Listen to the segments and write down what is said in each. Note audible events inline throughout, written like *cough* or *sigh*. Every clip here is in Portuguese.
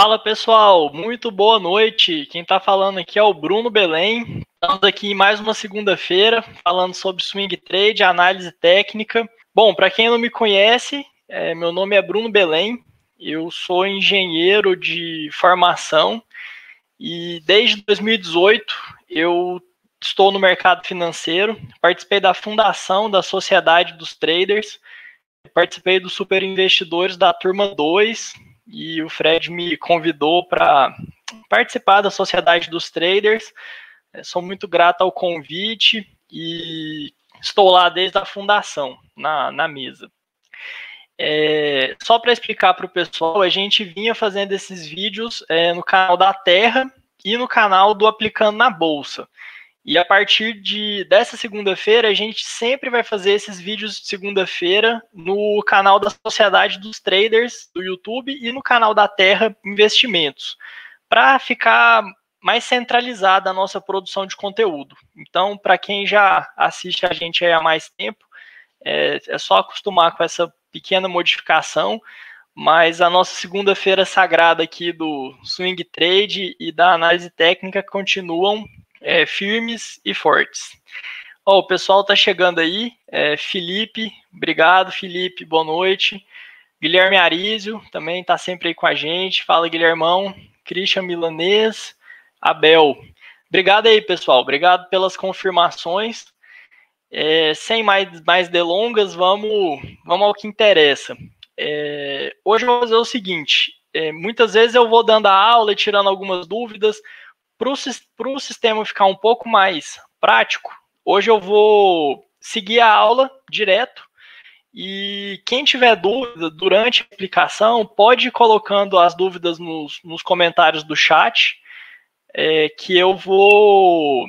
Fala pessoal, muito boa noite. Quem está falando aqui é o Bruno Belém. Estamos aqui em mais uma segunda-feira falando sobre swing trade, análise técnica. Bom, para quem não me conhece, é, meu nome é Bruno Belém. Eu sou engenheiro de formação e desde 2018 eu estou no mercado financeiro. Participei da fundação da Sociedade dos Traders, participei dos Super Investidores da turma 2 e o Fred me convidou para participar da Sociedade dos Traders. É, sou muito grato ao convite e estou lá desde a fundação, na, na mesa. É, só para explicar para o pessoal, a gente vinha fazendo esses vídeos é, no canal da Terra e no canal do Aplicando na Bolsa. E a partir de dessa segunda-feira, a gente sempre vai fazer esses vídeos de segunda-feira no canal da Sociedade dos Traders do YouTube e no canal da Terra Investimentos, para ficar mais centralizada a nossa produção de conteúdo. Então, para quem já assiste a gente há mais tempo, é, é só acostumar com essa pequena modificação, mas a nossa segunda-feira sagrada aqui do swing trade e da análise técnica continuam é, firmes e fortes. O pessoal tá chegando aí. É, Felipe, obrigado, Felipe, boa noite. Guilherme Arísio também tá sempre aí com a gente. Fala, Guilhermão. Christian Milanês, Abel. Obrigado aí, pessoal. Obrigado pelas confirmações. É, sem mais, mais delongas, vamos, vamos ao que interessa. É, hoje eu vou fazer o seguinte: é, muitas vezes eu vou dando a aula e tirando algumas dúvidas. Para o sistema ficar um pouco mais prático, hoje eu vou seguir a aula direto e quem tiver dúvida durante a aplicação pode ir colocando as dúvidas nos, nos comentários do chat, é, que eu vou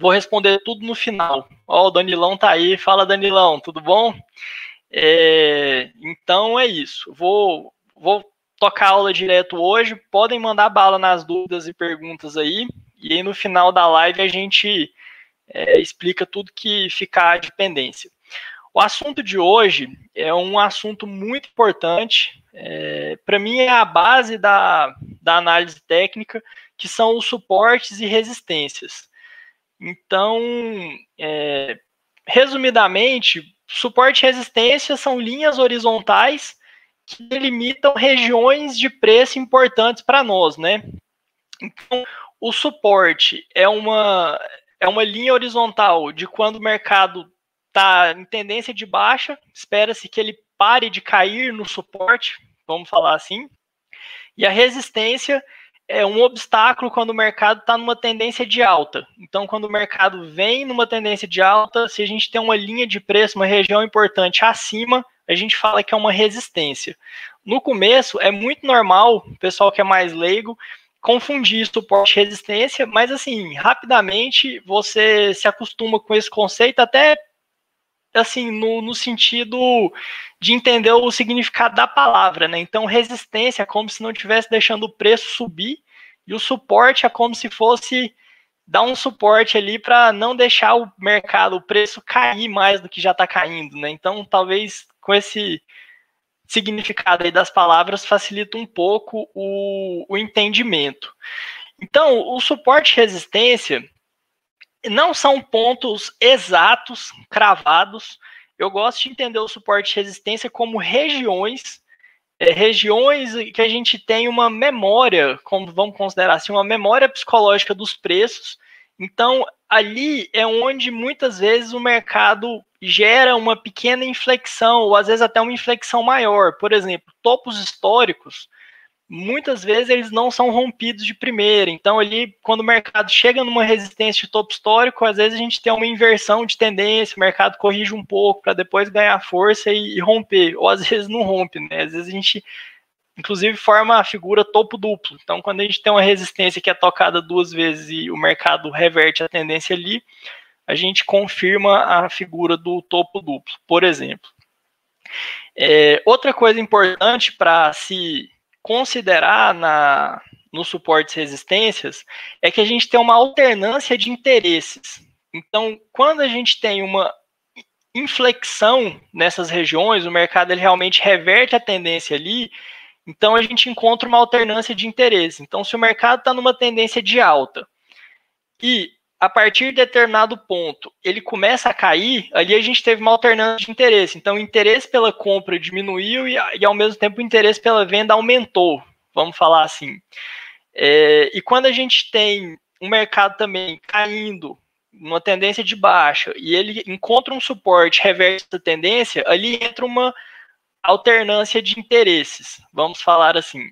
vou responder tudo no final. Ó, o Danilão tá aí. Fala, Danilão, tudo bom? É, então é isso. Vou, vou tocar aula direto hoje. Podem mandar bala nas dúvidas e perguntas aí. E aí no final da live a gente é, explica tudo que ficar de pendência. O assunto de hoje é um assunto muito importante. É, Para mim é a base da, da análise técnica, que são os suportes e resistências. Então, é, resumidamente, suporte e resistência são linhas horizontais que delimitam regiões de preço importantes para nós, né? Então, o suporte é uma, é uma linha horizontal de quando o mercado está em tendência de baixa, espera-se que ele pare de cair no suporte, vamos falar assim, e a resistência é um obstáculo quando o mercado está numa tendência de alta. Então, quando o mercado vem numa tendência de alta, se a gente tem uma linha de preço, uma região importante acima, a gente fala que é uma resistência. No começo, é muito normal, o pessoal que é mais leigo, confundir suporte e resistência, mas assim, rapidamente você se acostuma com esse conceito, até assim, no, no sentido de entender o significado da palavra, né? Então, resistência é como se não estivesse deixando o preço subir, e o suporte é como se fosse dar um suporte ali para não deixar o mercado, o preço cair mais do que já está caindo, né? Então, talvez com esse significado aí das palavras facilita um pouco o, o entendimento. Então, o suporte e resistência não são pontos exatos, cravados. Eu gosto de entender o suporte e resistência como regiões, é, regiões que a gente tem uma memória, como vamos considerar assim, uma memória psicológica dos preços. Então, ali é onde muitas vezes o mercado gera uma pequena inflexão, ou às vezes até uma inflexão maior. Por exemplo, topos históricos, muitas vezes eles não são rompidos de primeira. Então, ali, quando o mercado chega numa resistência de topo histórico, às vezes a gente tem uma inversão de tendência, o mercado corrige um pouco para depois ganhar força e, e, romper, ou às *laughs* vezes não rompe, né? Às vezes a gente, inclusive, forma a figura topo duplo. Então, quando a gente tem uma resistência que é tocada duas vezes e o mercado reverte a tendência ali, a gente confirma a figura do topo duplo, por exemplo. É, outra coisa importante para se considerar na, no suporte e resistências é que a gente tem uma alternância de interesses. Então, quando a gente tem uma inflexão nessas regiões, o mercado ele realmente reverte a tendência ali, Então a gente encontra uma alternância de interesse. Então, se o mercado está numa tendência de alta e a partir de determinado ponto ele começa a cair, ali a gente teve uma alternância de interesse. Então, o interesse pela compra diminuiu e, e ao mesmo tempo o interesse pela venda aumentou, vamos falar assim. É, e quando a gente tem um mercado também caindo, uma tendência de baixa, e ele encontra um suporte, reverte essa tendência, ali entra uma alternância de interesses, vamos falar assim.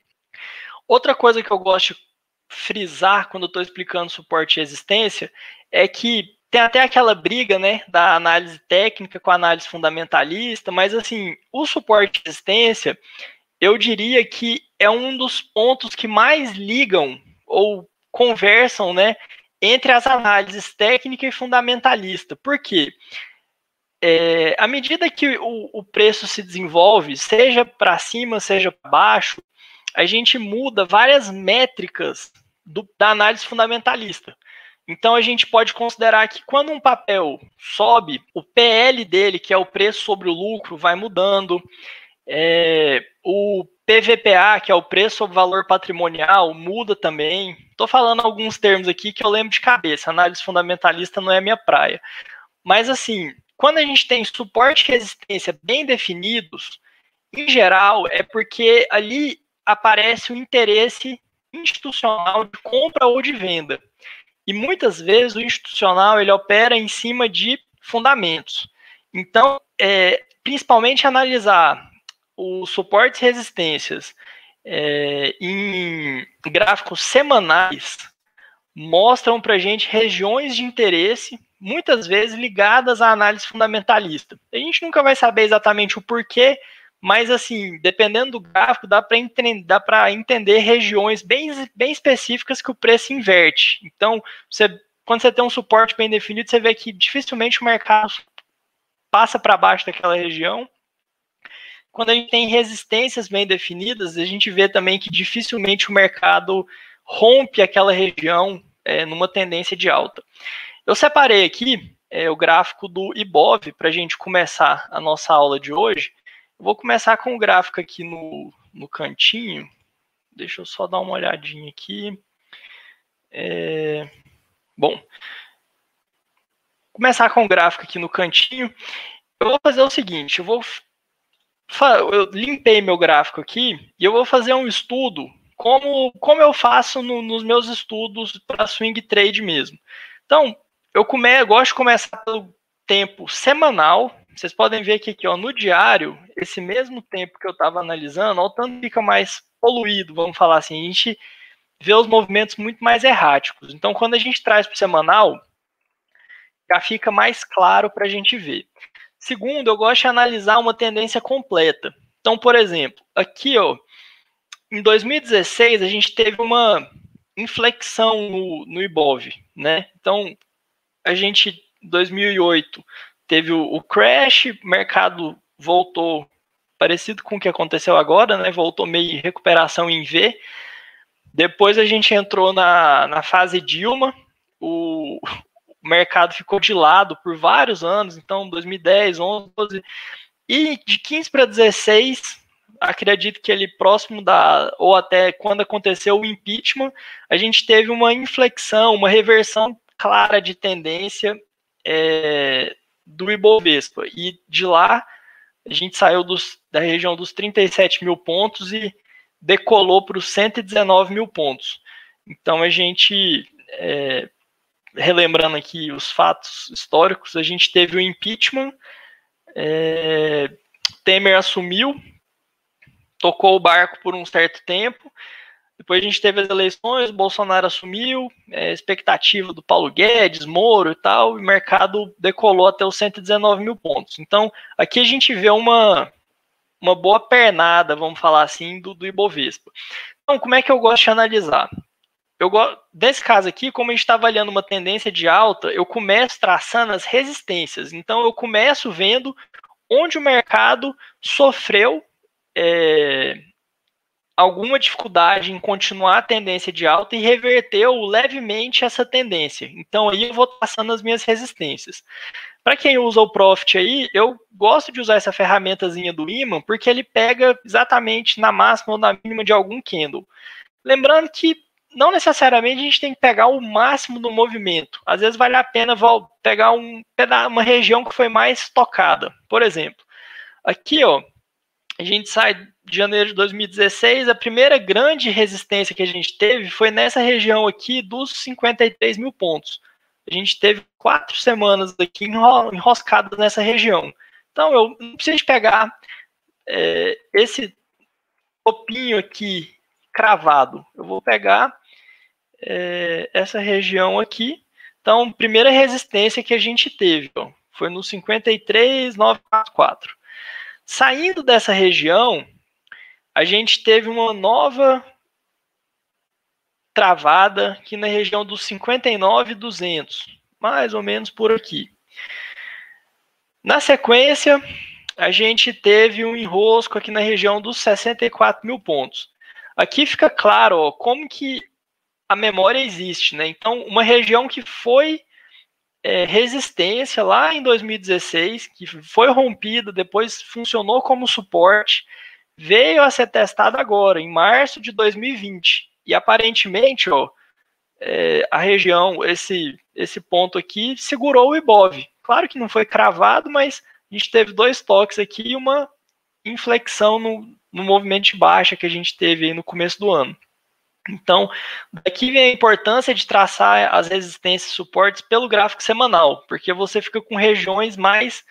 Outra coisa que eu gosto de frisar quando eu estou explicando suporte e resistência é que tem até aquela briga, né, da análise técnica com a análise fundamentalista, mas assim, o suporte e resistência, eu diria que é um dos pontos que mais ligam ou conversam, né, entre as análises técnica e fundamentalista. Por quê? É, à medida que o, o preço se desenvolve, seja para cima, seja para baixo, a gente muda várias métricas do, da análise fundamentalista. Então a gente pode considerar que quando um papel sobe, o PL dele, que é o preço sobre o lucro, vai mudando. É, o PVPA, que é o preço sobre valor patrimonial, muda também. Estou falando alguns termos aqui que eu lembro de cabeça. Análise fundamentalista não é minha praia. Mas assim, quando a gente tem suporte e resistência bem definidos, em geral, é porque ali aparece o interesse institucional de compra ou de venda. E muitas vezes o institucional ele opera em cima de fundamentos. Então, é, principalmente analisar os suportes e resistências é, em gráficos semanais mostram para a gente regiões de interesse muitas vezes ligadas à análise fundamentalista. A gente nunca vai saber exatamente o porquê, mas assim, dependendo do gráfico, dá para entender, entender regiões bem, bem específicas que o preço inverte. Então, você, quando você tem um suporte bem definido, você vê que dificilmente o mercado passa para baixo daquela região. Quando a gente tem resistências bem definidas, a gente vê também que dificilmente o mercado rompe aquela região é, numa tendência de alta. Eu separei aqui é, o gráfico do IBOV para a gente começar a nossa aula de hoje. Vou começar com o gráfico aqui no, no cantinho. Deixa eu só dar uma olhadinha aqui. É, bom, começar com o gráfico aqui no cantinho. Eu vou fazer o seguinte, eu vou eu limpei meu gráfico aqui e eu vou fazer um estudo como, como eu faço no, nos meus estudos para swing trade mesmo. Então, eu, come, eu gosto de começar pelo tempo semanal. Vocês podem ver que aqui, ó, no diário, esse mesmo tempo que eu estava analisando, ó, o tanto fica mais poluído, vamos falar assim. A gente vê os movimentos muito mais erráticos. Então, quando a gente traz para o semanal, já fica mais claro para a gente ver. Segundo, eu gosto de analisar uma tendência completa. Então, por exemplo, aqui, ó, em 2016, a gente teve uma inflexão no, no IBOV, né? Então, a gente, em 2008, teve o, crash, o mercado voltou parecido com o que aconteceu agora, né? Voltou meio recuperação em V. Depois a gente entrou na, na fase Dilma, o, o mercado ficou de lado por vários anos, então 2010, 11, 12, e de 15 para 16, acredito que ele próximo da, ou até quando aconteceu o impeachment, a gente teve uma inflexão, uma reversão clara de tendência é, do Ibovespa. E de lá a gente saiu dos, da região dos 37 mil pontos e decolou para os 119 mil pontos. Então a gente, é, relembrando aqui os fatos históricos, a gente teve o impeachment, é, Temer assumiu, tocou o barco por um certo tempo, depois a gente teve as eleições, Bolsonaro assumiu, é, expectativa do Paulo Guedes, Moro e tal, e o mercado decolou até os 119 mil pontos. Então, aqui a gente vê uma, uma boa pernada, vamos falar assim, do, do Ibovespa. Então, como é que eu gosto de analisar? Eu gosto, nesse caso aqui, como a gente está avaliando uma tendência de alta, eu começo traçando as resistências. Então, eu começo vendo onde o mercado sofreu é, alguma dificuldade em continuar a tendência de alta e reverteu levemente essa tendência. Então aí eu vou passando as minhas resistências. Para quem usa o Profit aí, eu gosto de usar essa ferramentazinha do imã porque ele pega exatamente na máxima ou na mínima de algum candle. Lembrando que não necessariamente a gente tem que pegar o máximo do movimento. Às vezes vale a pena pegar um, uma região que foi mais tocada. Por exemplo, aqui ó, a gente sai de janeiro de 2016, a primeira grande resistência que a gente teve foi nessa região aqui dos 53 mil pontos. A gente teve quatro semanas aqui enroscadas nessa região. Então eu não preciso pegar é, esse topinho aqui cravado. Eu vou pegar é, essa região aqui. Então, primeira resistência que a gente teve ó, foi no 53,944. Saindo dessa região, a gente teve uma nova travada aqui na região dos 59,200, mais ou menos por aqui. Na sequência, a gente teve um enrosco aqui na região dos 64 mil pontos. Aqui fica claro ó, como que a memória existe, né? Então, uma região que foi é, resistência lá em 2016, que foi rompida, depois funcionou como suporte, veio a ser testada agora, em março de 2020. E aparentemente, ó, é, a região, esse, esse ponto aqui, segurou o IBOV. Claro que não foi cravado, mas a gente teve dois toques aqui e uma inflexão no, no movimento de baixa que a gente teve no começo do ano. Então, daqui vem a importância de traçar as resistências e suportes pelo gráfico semanal, porque você fica com regiões mais,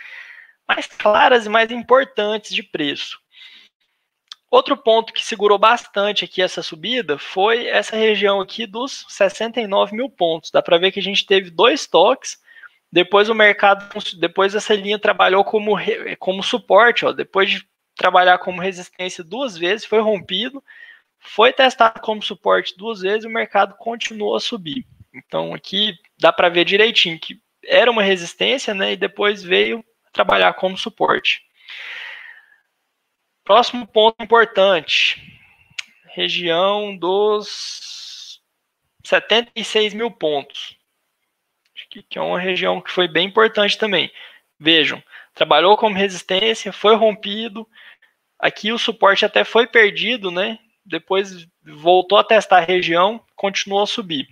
mais claras e mais importantes de preço. Outro ponto que segurou bastante aqui essa subida foi essa região aqui dos 69 mil pontos. Dá para ver que a gente teve dois toques, depois o mercado, depois essa linha trabalhou como, como suporte, ó, depois de trabalhar como resistência duas vezes, foi rompido, foi testado como suporte duas vezes e o mercado continuou a subir. Então aqui dá para ver direitinho que era uma resistência, né, e depois veio trabalhar como suporte. Próximo ponto importante, região dos 76 mil pontos, que é uma região que foi bem importante também. Vejam, trabalhou como resistência, foi rompido, aqui o suporte até foi perdido, né? depois voltou a testar a região, continuou a subir.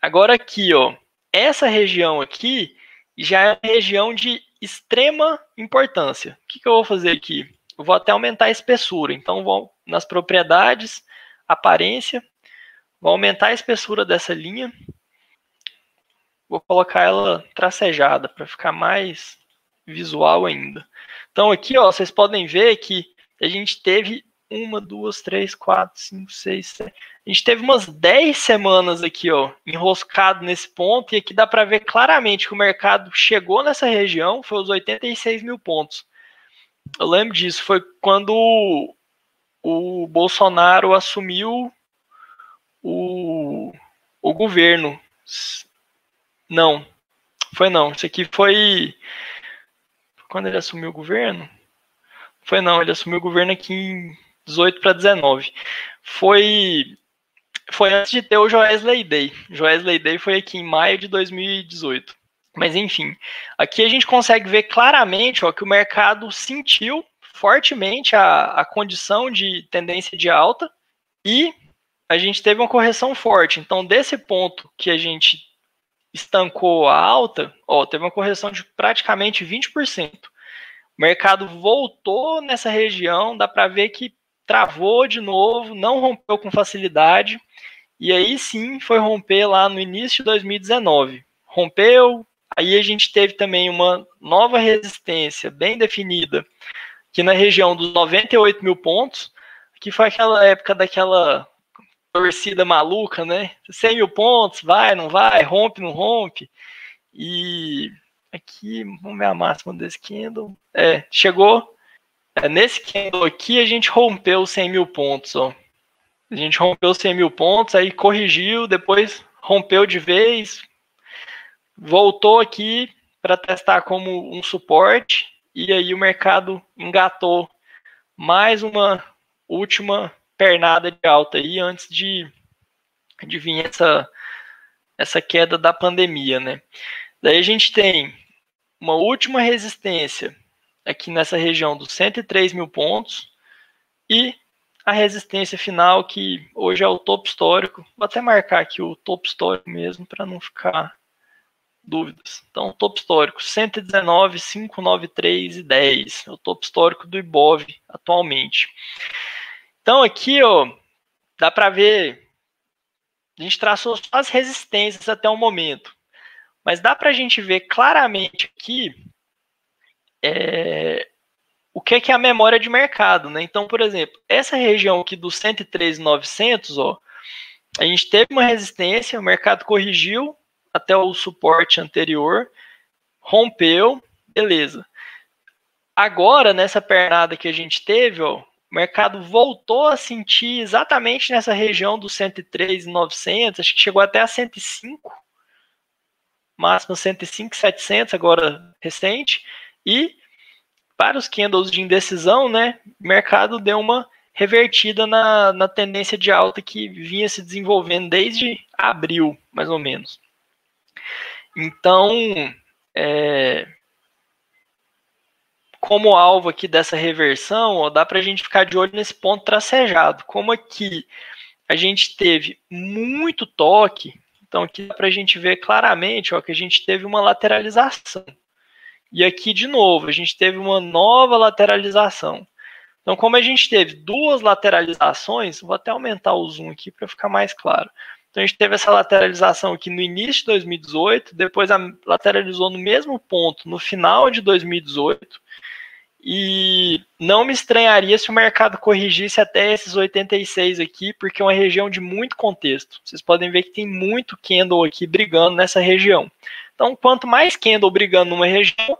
Agora aqui, ó, essa região aqui já é região de extrema importância. O que, que eu vou fazer aqui? Eu vou até aumentar a espessura. Então, vou nas propriedades, aparência, vou aumentar a espessura dessa linha. Vou colocar ela tracejada para ficar mais visual ainda. Então, aqui, ó, vocês podem ver que a gente teve uma, duas, três, quatro, cinco, seis, sete. A gente teve umas 10 semanas aqui, ó, enroscado nesse ponto, e aqui dá para ver claramente que o mercado chegou nessa região, foi os 86 mil pontos. Eu lembro disso, foi quando o, Bolsonaro assumiu o, o governo. Não, foi não. Isso aqui foi quando ele assumiu o governo. Foi não, ele assumiu o governo aqui em 18 para 19. Foi foi antes de ter o Joesley Day. Joesley Day foi aqui em maio de 2018. Mas enfim, aqui a gente consegue ver claramente ó, que o mercado sentiu fortemente a, a condição de tendência de alta e a gente teve uma correção forte. Então, desse ponto que a gente estancou a alta, ó, teve uma correção de praticamente 20%. O mercado voltou nessa região, dá para ver que travou de novo, não rompeu com facilidade, e aí sim foi romper lá no início de 2019. Rompeu, aí a gente teve também uma nova resistência bem definida, que na região dos 98 mil pontos, que foi aquela época daquela torcida maluca, né? 100 mil pontos, vai, não vai, rompe, não rompe. E aqui, vamos ver a máxima desse candle. É, chegou é, nesse candle aqui, a gente rompeu os 100 mil pontos, ó. A gente rompeu os 100 mil pontos, aí corrigiu, depois rompeu de vez, voltou aqui para testar como um suporte, e aí o mercado engatou mais uma última pernada de alta aí antes de, de vir essa, essa queda da pandemia, né? Daí a gente tem uma última resistência aqui nessa região dos 103 mil pontos e a resistência final que hoje é o topo histórico. Vou até marcar aqui o topo histórico mesmo para não ficar dúvidas. Então, topo histórico 119, 593 e 10. É o topo histórico do Ibov atualmente. Então, aqui, ó, dá para ver. A gente traçou só as resistências até o momento. Mas dá para a gente ver claramente aqui é, o que é, que é a memória de mercado. Né? Então, por exemplo, essa região aqui dos 103,900, ó, a gente teve uma resistência, o mercado corrigiu, até o suporte anterior, rompeu, beleza. Agora, nessa pernada que a gente teve, ó, o mercado voltou a sentir exatamente nessa região dos 103,900, acho que chegou até a 105, máximo 105,700 agora recente, e para os candles de indecisão, né, o mercado deu uma revertida na, na tendência de alta que vinha se desenvolvendo desde abril, mais ou menos. Então, é, como alvo aqui dessa reversão, ó, dá para a gente ficar de olho nesse ponto tracejado. Como aqui a gente teve muito toque, então aqui dá para a gente ver claramente ó, que a gente teve uma lateralização. E aqui, de novo, a gente teve uma nova lateralização. Então, como a gente teve duas lateralizações, vou até aumentar o zoom aqui para ficar mais claro. Então a gente teve essa lateralização aqui no início de 2018, depois a, lateralizou no mesmo ponto no final de 2018. E não me estranharia se o mercado corrigisse até esses 86 aqui, porque é uma região de muito contexto. Vocês podem ver que tem muito candle aqui brigando nessa região. Então, quanto mais candle brigando numa região,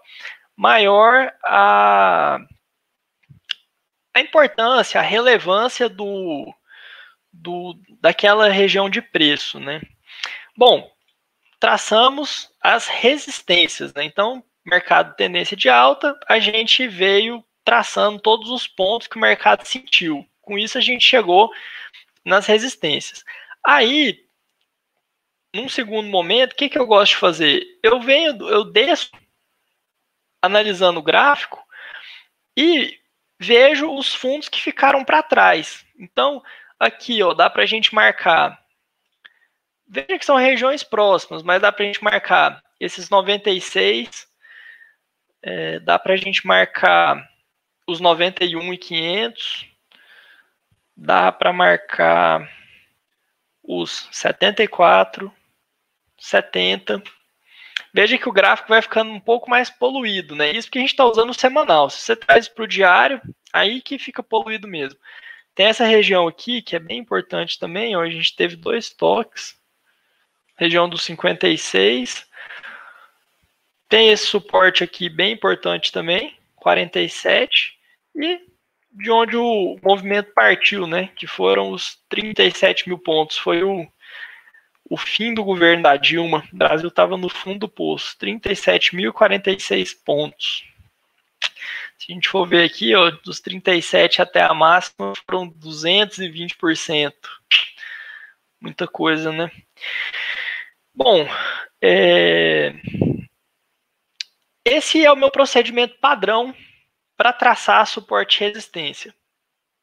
maior a, a importância, a relevância do, do, daquela região de preço, né? Bom, traçamos as resistências, né? Então, mercado tendência de alta, a gente veio traçando todos os pontos que o mercado sentiu. Com isso, a gente chegou nas resistências. Aí, num segundo momento, o que, que eu gosto de fazer? Eu venho, eu desço analisando o gráfico e vejo os fundos que ficaram para trás. Então, Aqui, ó, dá para a gente marcar. Veja que são regiões próximas, mas dá para a gente marcar esses 96. É, dá para a gente marcar os 91 e 500. Dá para marcar os 74, 70. Veja que o gráfico vai ficando um pouco mais poluído, né? Isso porque a gente está usando o semanal. Se você traz para o diário, aí que fica poluído mesmo. Tem essa região aqui, que é bem importante também, ó, a gente teve dois toques. Região dos 56. Tem esse suporte aqui bem importante também, 47. E de onde o movimento partiu, né? Que foram os 37 mil pontos. Foi o, o fim do governo da Dilma. O Brasil estava no fundo do poço. 37.046 pontos. Se a gente for ver aqui, ó, dos 37 até a máxima foram 220%. Muita coisa, né? Bom, é... esse é o meu procedimento padrão para traçar suporte e resistência.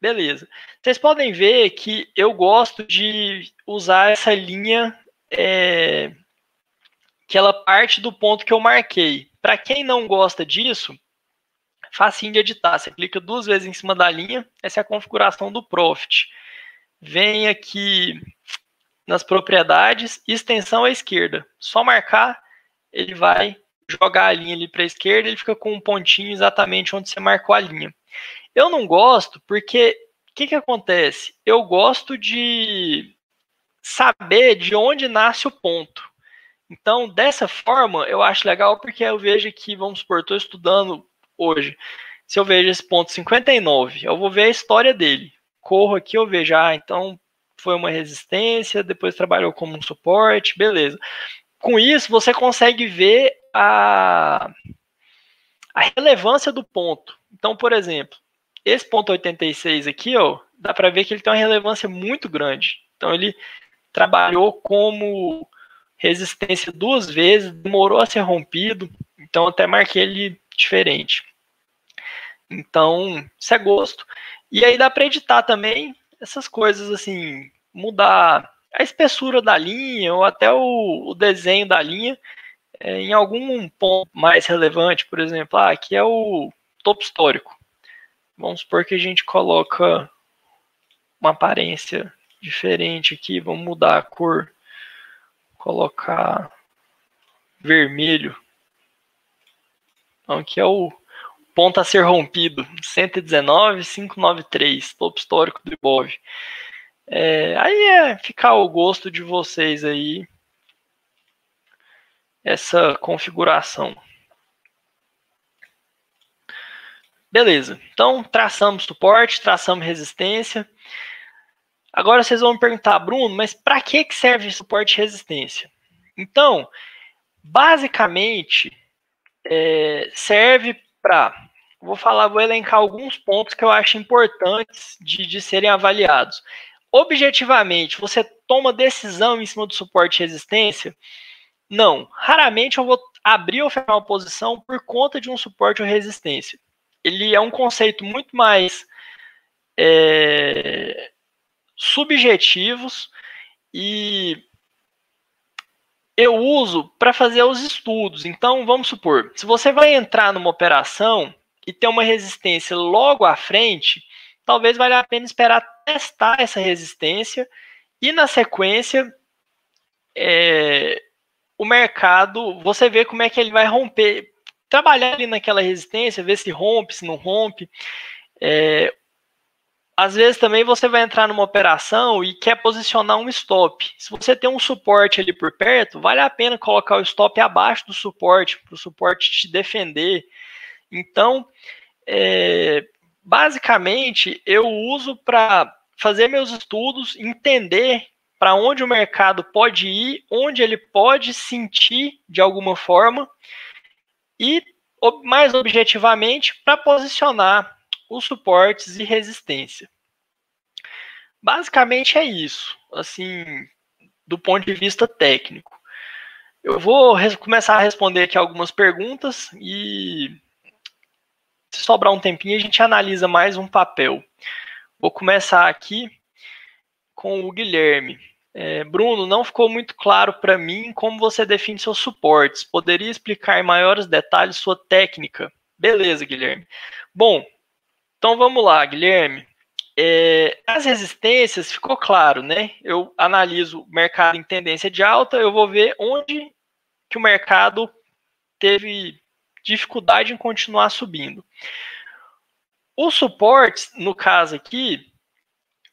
Beleza. Vocês podem ver que eu gosto de usar essa linha é... que ela parte do ponto que eu marquei. Para quem não gosta disso, facinho de editar. Você clica duas vezes em cima da linha, essa é a configuração do Profit. Vem aqui nas propriedades, extensão à esquerda. Só marcar, ele vai jogar a linha ali para a esquerda, ele fica com um pontinho exatamente onde você marcou a linha. Eu não gosto porque o que, que acontece? Eu gosto de saber de onde nasce o ponto. Então, dessa forma, eu acho legal porque eu vejo que, vamos supor, estou estudando hoje. Se eu vejo esse ponto 59, eu vou ver a história dele. Corro aqui, eu vejo, ah, então foi uma resistência, depois trabalhou como um suporte, beleza. Com isso, você consegue ver a, a relevância do ponto. Então, por exemplo, esse ponto 86 aqui, ó, dá para ver que ele tem uma relevância muito grande. Então ele trabalhou como resistência duas vezes, demorou a ser rompido, então até marquei ele diferente. Então, isso é gosto. E aí dá para editar também essas coisas assim, mudar a espessura da linha ou até o, o desenho da linha é, em algum ponto mais relevante, por exemplo, ah, aqui é o topo histórico. Vamos supor que a gente coloca uma aparência diferente aqui, vamos mudar a cor, colocar vermelho. Então aqui é o ponto a ser rompido, 119,593, topo histórico do Ibov. É, aí é ficar ao gosto de vocês aí essa configuração. Beleza, então traçamos suporte, traçamos resistência. Agora vocês vão me perguntar, Bruno, mas para que, que serve suporte e resistência? Então, basicamente, é, serve para vou falar, vou elencar alguns pontos que eu acho importantes de, de serem avaliados. Objetivamente, você toma decisão em cima do suporte e resistência? Não. Raramente eu vou abrir ou fechar uma posição por conta de um suporte ou resistência. Ele é um conceito muito mais é, subjetivos e eu uso para fazer os estudos. Então, vamos supor, se você vai entrar numa operação e ter uma resistência logo à frente, talvez valha a pena esperar testar essa resistência e na sequência é, o mercado, você vê como é que ele vai romper, trabalhar ali naquela resistência, ver se rompe, se não rompe. É, às vezes também você vai entrar numa operação e quer posicionar um stop. Se você tem um suporte ali por perto, vale a pena colocar o stop abaixo do suporte, para o suporte te defender. Então, é, basicamente, eu uso para fazer meus estudos, entender para onde o mercado pode ir, onde ele pode sentir de alguma forma e, mais objetivamente, para posicionar os suportes e resistência. Basicamente é isso, assim, do ponto de vista técnico. Eu vou começar a responder aqui algumas perguntas e sobrar um tempinho, a gente analisa mais um papel. Vou começar aqui com o Guilherme. É, Bruno, não ficou muito claro para mim como você define seus suportes. Poderia explicar em maiores detalhes sua técnica? Beleza, Guilherme. Bom, então vamos lá, Guilherme. É, as resistências ficou claro, né? Eu analiso o mercado em tendência de alta, eu vou ver onde que o mercado teve dificuldade em continuar subindo. Os suportes, no caso aqui,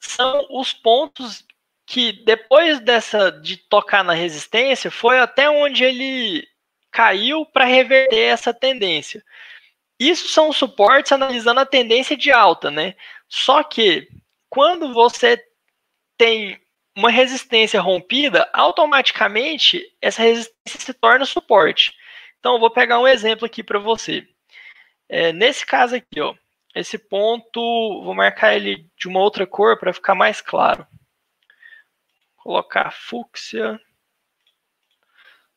são os pontos que depois dessa de tocar na resistência foi até onde ele caiu para reverter essa tendência. Isso são suportes analisando a tendência de alta, né? Só que quando você tem uma resistência rompida, automaticamente essa resistência se torna suporte. Então, eu vou pegar um exemplo aqui para você. É, nesse caso aqui, ó, esse ponto, vou marcar ele de uma outra cor para ficar mais claro. Colocar fúcsia.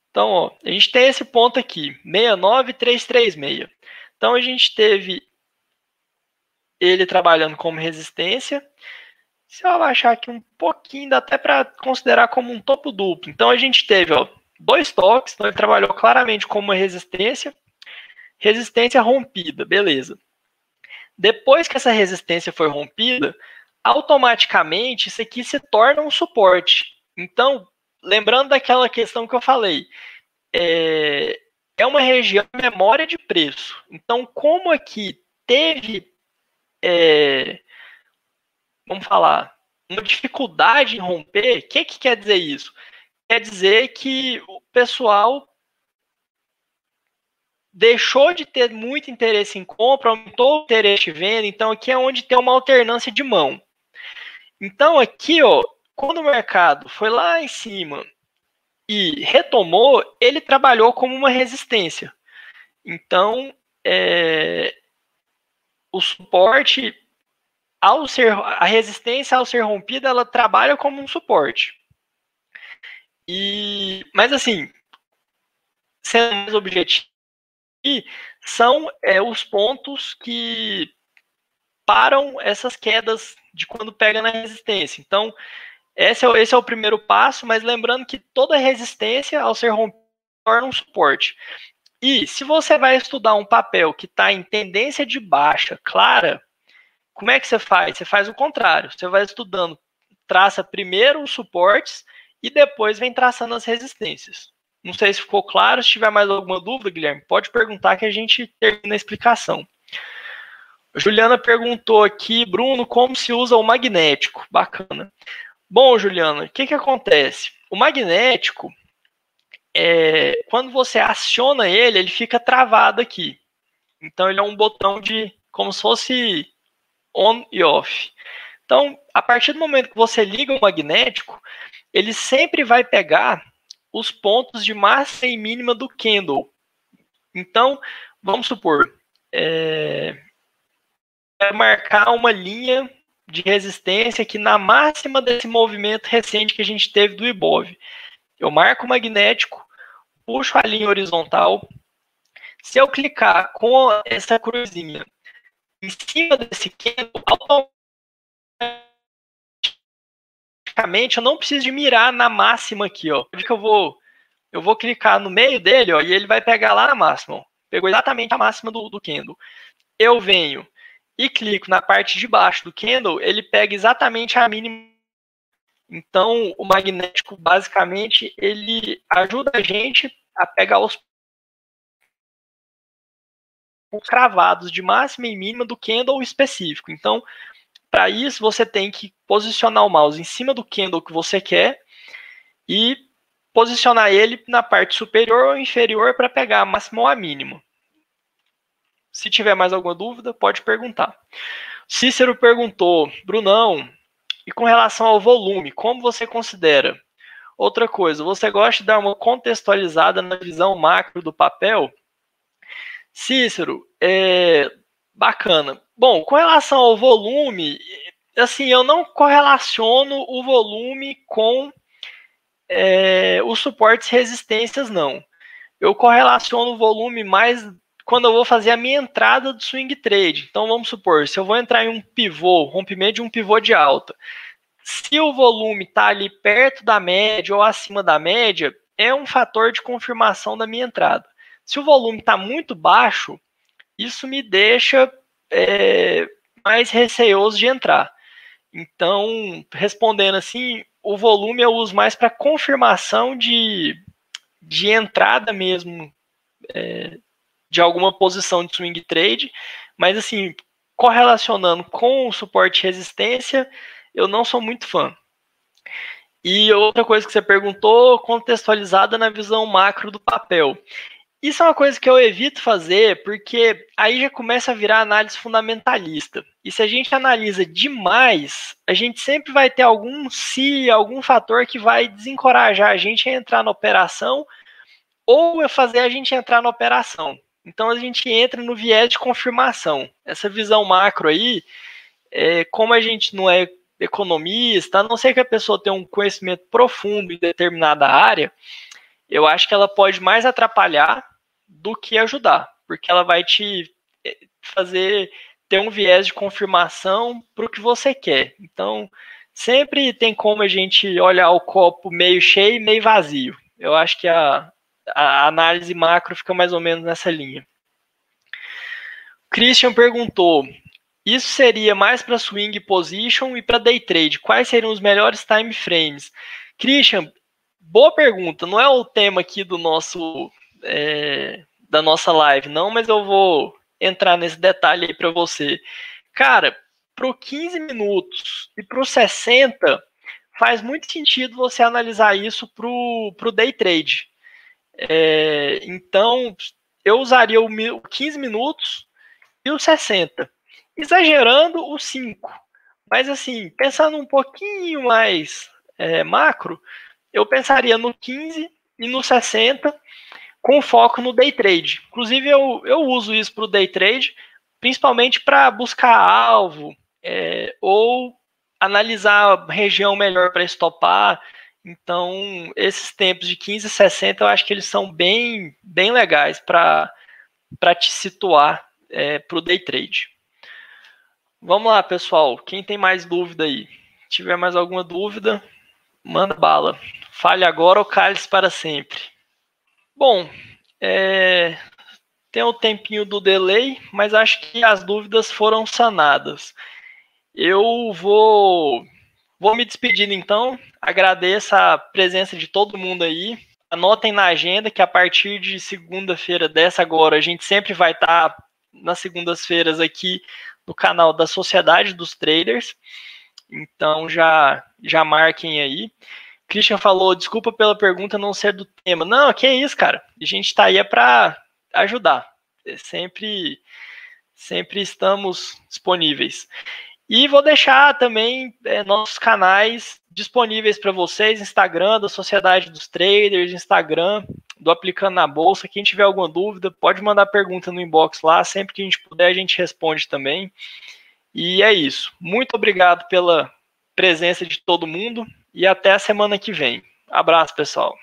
Então, ó, a gente tem esse ponto aqui, 69336. Então, a gente teve ele trabalhando como resistência. Se eu abaixar aqui um pouquinho, dá até para considerar como um topo duplo. Então, a gente teve ó, dois toques, então ele trabalhou claramente como resistência, resistência rompida, beleza. Depois que essa resistência foi rompida, automaticamente isso aqui se torna um suporte. Então, lembrando daquela questão que eu falei, é, é uma região de memória de preço. Então, como aqui teve, é, vamos falar, uma dificuldade em romper, o que, que quer dizer isso? Quer dizer que o pessoal deixou de ter muito interesse em compra, aumentou o interesse de venda, então aqui é onde tem uma alternância de mão. Então aqui, ó, quando o mercado foi lá em cima e retomou, ele trabalhou como uma resistência. Então, é, o suporte ao ser a resistência ao ser rompida, ela trabalha como um suporte. E, mas assim, sendo mais objetivo, são é, os pontos que param essas quedas de quando pega na resistência. Então, esse é, esse é o primeiro passo, mas lembrando que toda resistência, ao ser rompida, torna um suporte. E se você vai estudar um papel que está em tendência de baixa clara, como é que você faz? Você faz o contrário. Você vai estudando, traça primeiro os suportes e depois vem traçando as resistências. Não sei se ficou claro. Se tiver mais alguma dúvida, Guilherme, pode perguntar que a gente termina a explicação. Juliana perguntou aqui, Bruno, como se usa o magnético? Bacana. Bom, Juliana, o que, que acontece? O magnético, é, quando você aciona ele, ele fica travado aqui. Então, ele é um botão de, como se fosse on e off. Então, a partir do momento que você liga o magnético, ele sempre vai pegar os pontos de máxima e mínima do candle. Então, vamos supor, é, é marcar uma linha de resistência aqui na máxima desse movimento recente que a gente teve do IBOV. Eu marco o magnético, puxo a linha horizontal. Se eu clicar com essa cruzinha em cima desse candle, automaticamente eu não preciso de mirar na máxima aqui, ó. Que eu vou eu vou clicar no meio dele, ó, e ele vai pegar lá na máxima. Ó. Pegou exatamente a máxima do, do candle. Eu venho e clico na parte de baixo do candle, ele pega exatamente a mínima. Então, o magnético, basicamente, ele ajuda a gente a pegar os cravados de máxima e mínima do candle específico. Então, para isso, você tem que posicionar o mouse em cima do candle que você quer e posicionar ele na parte superior ou inferior para pegar a máxima ou a mínima. Se tiver mais alguma dúvida, pode perguntar. Cícero perguntou, Brunão, e com relação ao volume, como você considera? Outra coisa, você gosta de dar uma contextualizada na visão macro do papel? Cícero, é bacana. Bom, com relação ao volume, assim, eu não correlaciono o volume com é, os suportes resistências, não. Eu correlaciono o volume mais quando eu vou fazer a minha entrada do swing trade. Então vamos supor, se eu vou entrar em um pivô, rompimento de um pivô de alta, se o volume está ali perto da média ou acima da média, é um fator de confirmação da minha entrada. Se o volume está muito baixo, isso me deixa é, mais receoso de entrar. Então, respondendo assim, o volume eu uso mais para confirmação de, de entrada mesmo é, de alguma posição de swing trade, mas assim, correlacionando com o suporte e resistência, eu não sou muito fã. E outra coisa que você perguntou, contextualizada na visão macro do papel. Isso é uma coisa que eu evito fazer, porque aí já começa a virar análise fundamentalista. E se a gente analisa demais, a gente sempre vai ter algum se, algum fator que vai desencorajar a gente a entrar na operação ou a fazer a gente entrar na operação. Então a gente entra no viés de confirmação. Essa visão macro aí, é, como a gente não é economista, a não ser que a pessoa tenha um conhecimento profundo em determinada área, eu acho que ela pode mais atrapalhar do que ajudar, porque ela vai te é, fazer ter um viés de confirmação para o que você quer. Então, sempre tem como a gente olhar o copo meio cheio e meio vazio. Eu acho que a, a análise macro fica mais ou menos nessa linha. Christian perguntou: isso seria mais para swing position e para day trade? Quais seriam os melhores time frames? Christian, boa pergunta. Não é o tema aqui do nosso é, da nossa live, não, mas eu vou entrar nesse detalhe aí para você. Cara, para 15 minutos e para 60 faz muito sentido você analisar isso para o day trade. É, então, eu usaria o 15 minutos e o 60, exagerando o 5. Mas, assim, pensando um pouquinho mais é, macro, eu pensaria no 15 e no 60, com foco no day trade. Inclusive, eu, eu uso isso para o day trade, principalmente para buscar alvo, é, ou analisar a região melhor para estopar. Então, esses tempos de 15 e 60 eu acho que eles são bem, bem legais para te situar é, para o day trade. Vamos lá, pessoal. Quem tem mais dúvida aí? Se tiver mais alguma dúvida, manda bala. Fale agora ou cale-se para sempre. Bom, é, tem o tempinho do delay, mas acho que as dúvidas foram sanadas. Eu vou, vou me despedindo então. Agradeço a presença de todo mundo aí. Anotem na agenda que a partir de segunda-feira dessa agora, a gente sempre vai estar tá nas segundas-feiras aqui no canal da Sociedade dos Traders. Então já já marquem aí. Christian falou, desculpa pela pergunta não ser do tema. Não, que é isso, cara. A gente está aí é para ajudar. É sempre sempre estamos disponíveis. E vou deixar também é, nossos canais disponíveis para vocês, Instagram da Sociedade dos Traders, Instagram do Aplicando na Bolsa. Quem tiver alguma dúvida, pode mandar pergunta no inbox lá, sempre que a gente puder a gente responde também. E é isso. Muito obrigado pela presença de todo mundo e até a semana que vem. Abraço, pessoal.